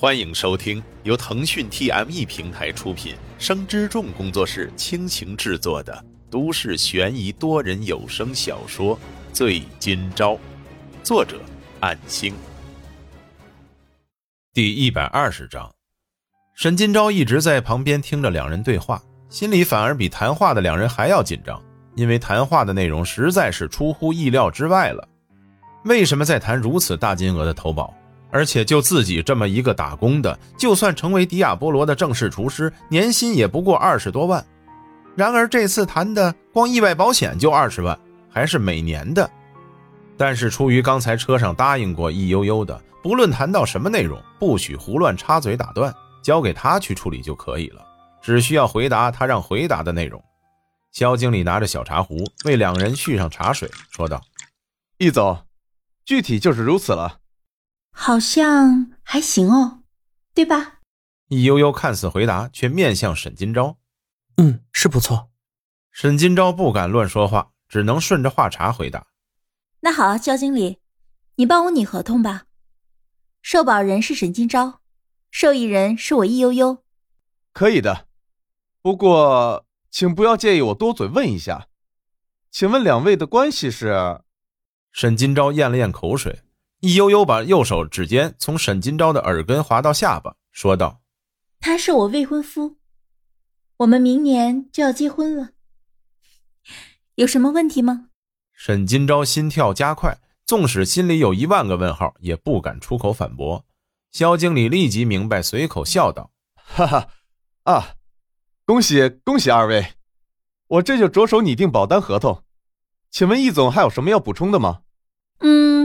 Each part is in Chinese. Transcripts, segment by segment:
欢迎收听由腾讯 TME 平台出品、生之众工作室倾情制作的都市悬疑多人有声小说《醉今朝》，作者：暗星。第一百二十章，沈今朝一直在旁边听着两人对话，心里反而比谈话的两人还要紧张，因为谈话的内容实在是出乎意料之外了。为什么在谈如此大金额的投保？而且就自己这么一个打工的，就算成为迪亚波罗的正式厨师，年薪也不过二十多万。然而这次谈的光意外保险就二十万，还是每年的。但是出于刚才车上答应过易悠悠的，不论谈到什么内容，不许胡乱插嘴打断，交给他去处理就可以了。只需要回答他让回答的内容。肖经理拿着小茶壶为两人续上茶水，说道：“易总，具体就是如此了。”好像还行哦，对吧？易悠悠看似回答，却面向沈金钊：“嗯，是不错。”沈金钊不敢乱说话，只能顺着话茬回答：“那好，焦经理，你帮我拟合同吧。受保人是沈金钊，受益人是我易悠悠。可以的，不过请不要介意我多嘴问一下，请问两位的关系是？”沈金钊咽了咽口水。易悠悠把右手指尖从沈金钊的耳根滑到下巴，说道：“他是我未婚夫，我们明年就要结婚了。有什么问题吗？”沈金钊心跳加快，纵使心里有一万个问号，也不敢出口反驳。肖经理立即明白，随口笑道：“哈哈，啊，恭喜恭喜二位，我这就着手拟定保单合同。请问易总还有什么要补充的吗？”嗯。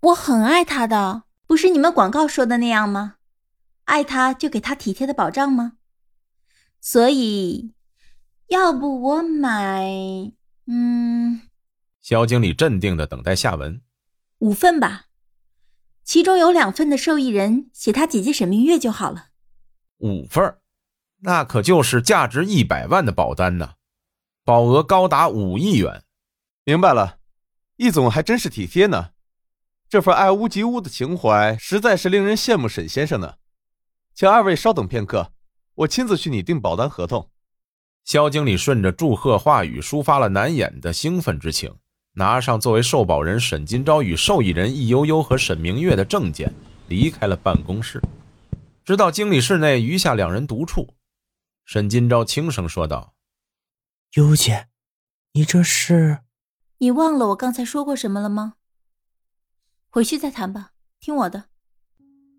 我很爱他的，不是你们广告说的那样吗？爱他就给他体贴的保障吗？所以，要不我买……嗯，肖经理镇定的等待下文。五份吧，其中有两份的受益人写他姐姐沈明月就好了。五份，那可就是价值一百万的保单呢，保额高达五亿元。明白了，易总还真是体贴呢。这份爱屋及乌的情怀，实在是令人羡慕。沈先生呢？请二位稍等片刻，我亲自去拟定保单合同。肖经理顺着祝贺话语，抒发了难掩的兴奋之情，拿上作为受保人沈金钊与受益人易悠悠和沈明月的证件，离开了办公室。直到经理室内余下两人独处，沈金钊轻声说道：“悠姐，你这是……你忘了我刚才说过什么了吗？”回去再谈吧，听我的。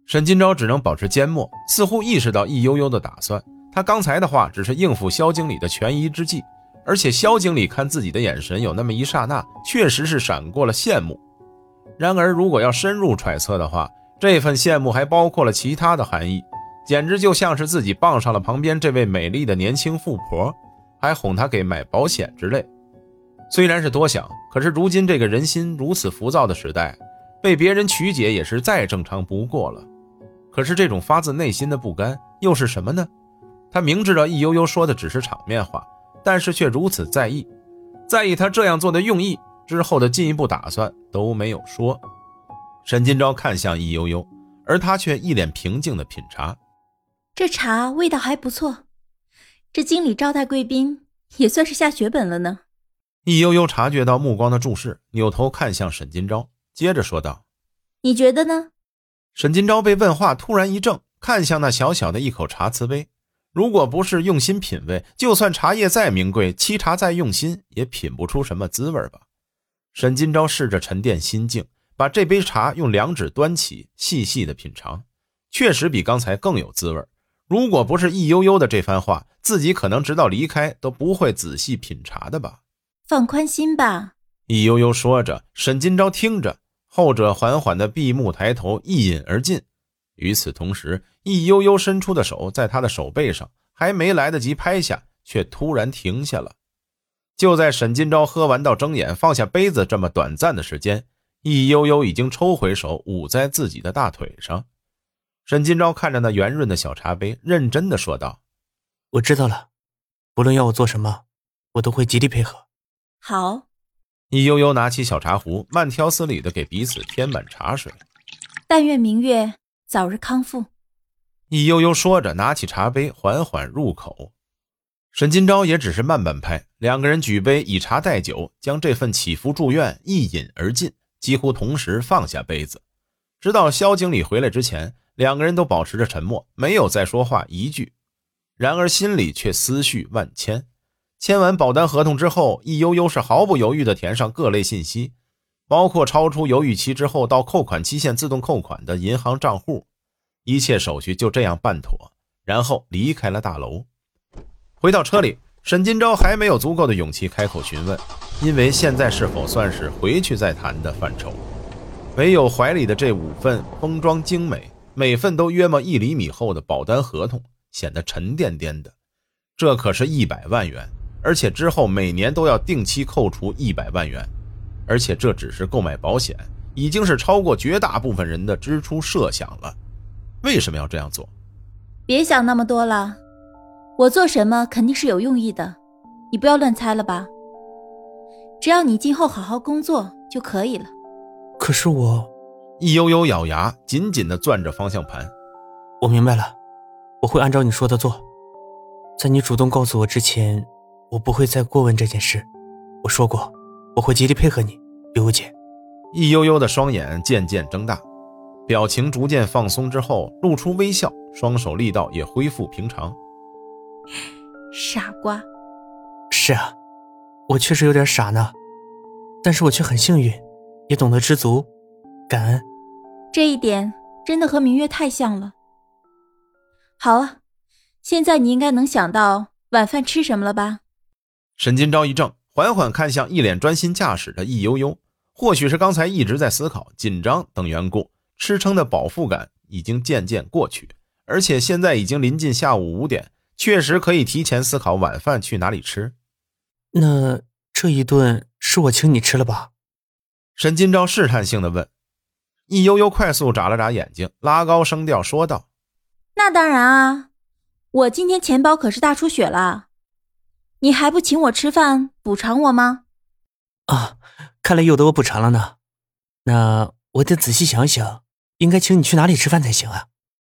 沈金钊只能保持缄默，似乎意识到易悠悠的打算。他刚才的话只是应付肖经理的权宜之计，而且肖经理看自己的眼神，有那么一刹那，确实是闪过了羡慕。然而，如果要深入揣测的话，这份羡慕还包括了其他的含义，简直就像是自己傍上了旁边这位美丽的年轻富婆，还哄她给买保险之类。虽然是多想，可是如今这个人心如此浮躁的时代。被别人曲解也是再正常不过了，可是这种发自内心的不甘又是什么呢？他明知道易悠悠说的只是场面话，但是却如此在意，在意他这样做的用意，之后的进一步打算都没有说。沈金钊看向易悠悠，而他却一脸平静的品茶，这茶味道还不错，这经理招待贵宾也算是下血本了呢。易悠悠察觉到目光的注视，扭头看向沈金钊。接着说道：“你觉得呢？”沈金钊被问话突然一怔，看向那小小的一口茶瓷杯。如果不是用心品味，就算茶叶再名贵，沏茶再用心，也品不出什么滋味吧。沈金钊试着沉淀心境，把这杯茶用两指端起，细细的品尝，确实比刚才更有滋味。如果不是易悠悠的这番话，自己可能直到离开都不会仔细品茶的吧。放宽心吧。易悠悠说着，沈金钊听着，后者缓缓的闭目抬头，一饮而尽。与此同时，易悠悠伸出的手在他的手背上，还没来得及拍下，却突然停下了。就在沈金钊喝完到睁眼放下杯子这么短暂的时间，易悠悠已经抽回手，捂在自己的大腿上。沈金钊看着那圆润的小茶杯，认真的说道：“我知道了，不论要我做什么，我都会极力配合。”好。易悠悠拿起小茶壶，慢条斯理的给彼此添满茶水。但愿明月早日康复。易悠悠说着，拿起茶杯，缓缓入口。沈金钊也只是慢半拍，两个人举杯以茶代酒，将这份祈福祝愿一饮而尽，几乎同时放下杯子。直到肖经理回来之前，两个人都保持着沉默，没有再说话一句。然而心里却思绪万千。签完保单合同之后，易悠悠是毫不犹豫地填上各类信息，包括超出犹豫期之后到扣款期限自动扣款的银行账户。一切手续就这样办妥，然后离开了大楼。回到车里，沈金钊还没有足够的勇气开口询问，因为现在是否算是回去再谈的范畴。唯有怀里的这五份封装精美、每份都约莫一厘米厚的保单合同显得沉甸甸的。这可是一百万元，而且之后每年都要定期扣除一百万元，而且这只是购买保险，已经是超过绝大部分人的支出设想了。为什么要这样做？别想那么多了，我做什么肯定是有用意的，你不要乱猜了吧。只要你今后好好工作就可以了。可是我，易悠悠咬牙，紧紧地攥着方向盘。我明白了，我会按照你说的做。在你主动告诉我之前，我不会再过问这件事。我说过，我会极力配合你，悠悠姐。易悠悠的双眼渐渐睁大。表情逐渐放松之后，露出微笑，双手力道也恢复平常。傻瓜，是啊，我确实有点傻呢，但是我却很幸运，也懂得知足，感恩。这一点真的和明月太像了。好啊，现在你应该能想到晚饭吃什么了吧？沈金钊一怔，缓缓看向一脸专心驾驶的易悠悠，或许是刚才一直在思考、紧张等缘故。吃撑的饱腹感已经渐渐过去，而且现在已经临近下午五点，确实可以提前思考晚饭去哪里吃。那这一顿是我请你吃了吧？沈金钊试探性的问。易悠悠快速眨了眨眼睛，拉高声调说道：“那当然啊，我今天钱包可是大出血了，你还不请我吃饭补偿我吗？”啊，看来有得我补偿了呢。那我得仔细想想。应该请你去哪里吃饭才行啊？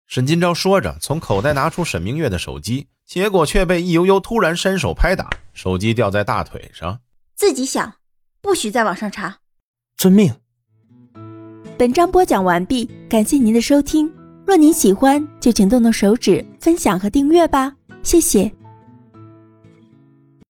沈金钊说着，从口袋拿出沈明月的手机，结果却被易悠悠突然伸手拍打，手机掉在大腿上。自己想，不许在网上查。遵命。本章播讲完毕，感谢您的收听。若您喜欢，就请动动手指分享和订阅吧，谢谢。